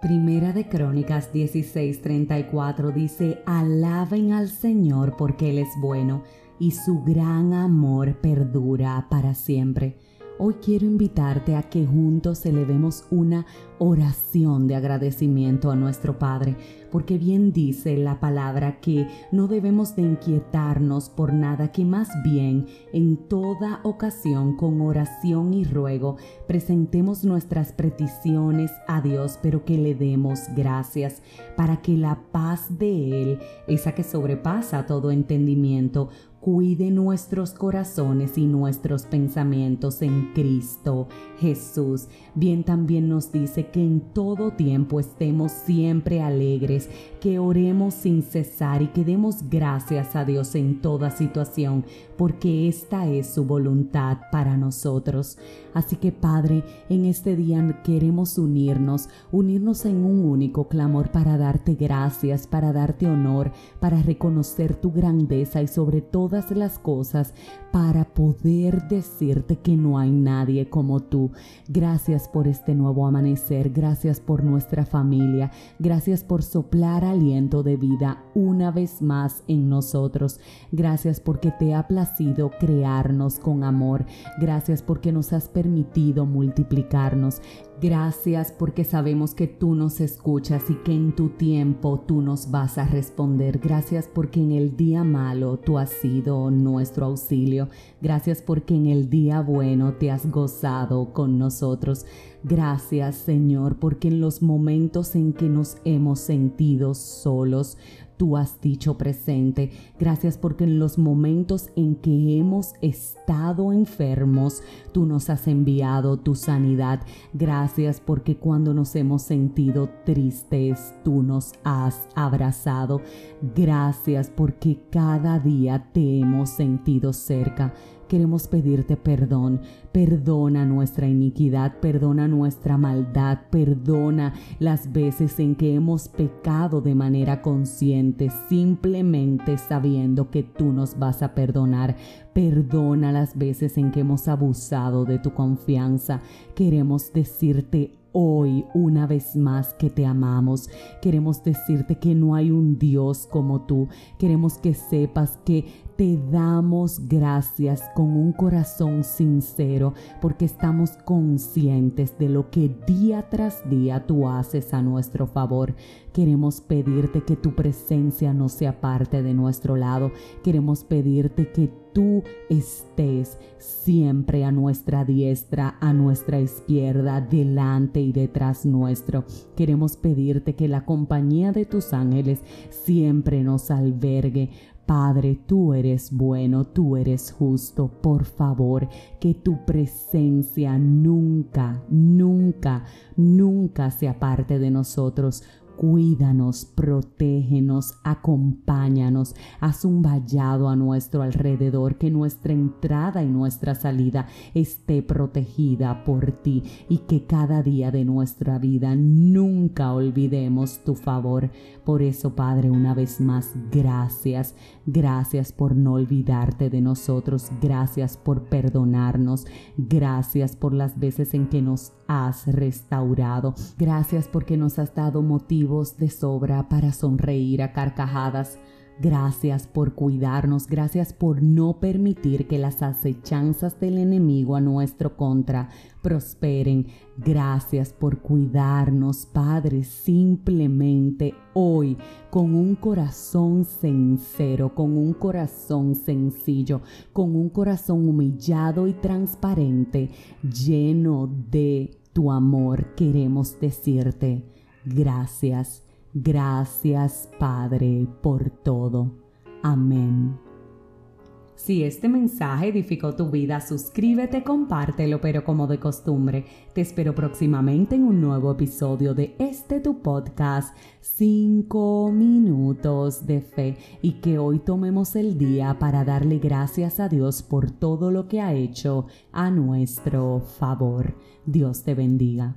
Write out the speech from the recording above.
Primera de Crónicas 16:34 dice, alaben al Señor porque Él es bueno y su gran amor perdura para siempre. Hoy quiero invitarte a que juntos elevemos una oración de agradecimiento a nuestro Padre, porque bien dice la palabra que no debemos de inquietarnos por nada, que más bien en toda ocasión con oración y ruego presentemos nuestras peticiones a Dios, pero que le demos gracias para que la paz de Él, esa que sobrepasa todo entendimiento, cuide nuestros corazones y nuestros pensamientos en Cristo Jesús. Bien también nos dice que en todo tiempo estemos siempre alegres, que oremos sin cesar y que demos gracias a Dios en toda situación, porque esta es su voluntad para nosotros. Así que Padre, en este día queremos unirnos, unirnos en un único clamor para darte gracias, para darte honor, para reconocer tu grandeza y sobre todas las cosas, para poder decirte que no hay nadie como tú. Gracias por este nuevo amanecer, gracias por nuestra familia, gracias por soplar aliento de vida una vez más en nosotros. Gracias porque te ha placido crearnos con amor. Gracias porque nos has permitido multiplicarnos. Gracias porque sabemos que tú nos escuchas y que en tu tiempo tú nos vas a responder. Gracias porque en el día malo tú has sido nuestro auxilio. Gracias porque en el día bueno te has gozado con nosotros. Gracias Señor porque en los momentos en que nos hemos sentido solos, tú has dicho presente. Gracias porque en los momentos en que hemos estado enfermos, tú nos has enviado tu sanidad. Gracias porque cuando nos hemos sentido tristes, tú nos has abrazado. Gracias porque cada día te hemos sentido cerca queremos pedirte perdón. Perdona nuestra iniquidad, perdona nuestra maldad, perdona las veces en que hemos pecado de manera consciente, simplemente sabiendo que tú nos vas a perdonar. Perdona las veces en que hemos abusado de tu confianza. Queremos decirte hoy una vez más que te amamos. Queremos decirte que no hay un Dios como tú. Queremos que sepas que te damos gracias con un corazón sincero porque estamos conscientes de lo que día tras día tú haces a nuestro favor. Queremos pedirte que tu presencia no sea parte de nuestro lado. Queremos pedirte que tú estés siempre a nuestra diestra, a nuestra izquierda, delante y detrás nuestro. Queremos pedirte que la compañía de tus ángeles siempre nos albergue Padre, tú eres bueno, tú eres justo. Por favor, que tu presencia nunca, nunca, nunca se aparte de nosotros cuídanos, protégenos, acompáñanos, haz un vallado a nuestro alrededor, que nuestra entrada y nuestra salida esté protegida por ti y que cada día de nuestra vida nunca olvidemos tu favor. Por eso, Padre, una vez más, gracias, gracias por no olvidarte de nosotros, gracias por perdonarnos, gracias por las veces en que nos has restaurado, gracias porque nos has dado motivo de sobra para sonreír a carcajadas. Gracias por cuidarnos, gracias por no permitir que las acechanzas del enemigo a nuestro contra prosperen. Gracias por cuidarnos, Padre, simplemente hoy con un corazón sincero, con un corazón sencillo, con un corazón humillado y transparente, lleno de tu amor, queremos decirte Gracias, gracias Padre por todo. Amén. Si este mensaje edificó tu vida, suscríbete, compártelo, pero como de costumbre, te espero próximamente en un nuevo episodio de este tu podcast, 5 minutos de fe, y que hoy tomemos el día para darle gracias a Dios por todo lo que ha hecho a nuestro favor. Dios te bendiga.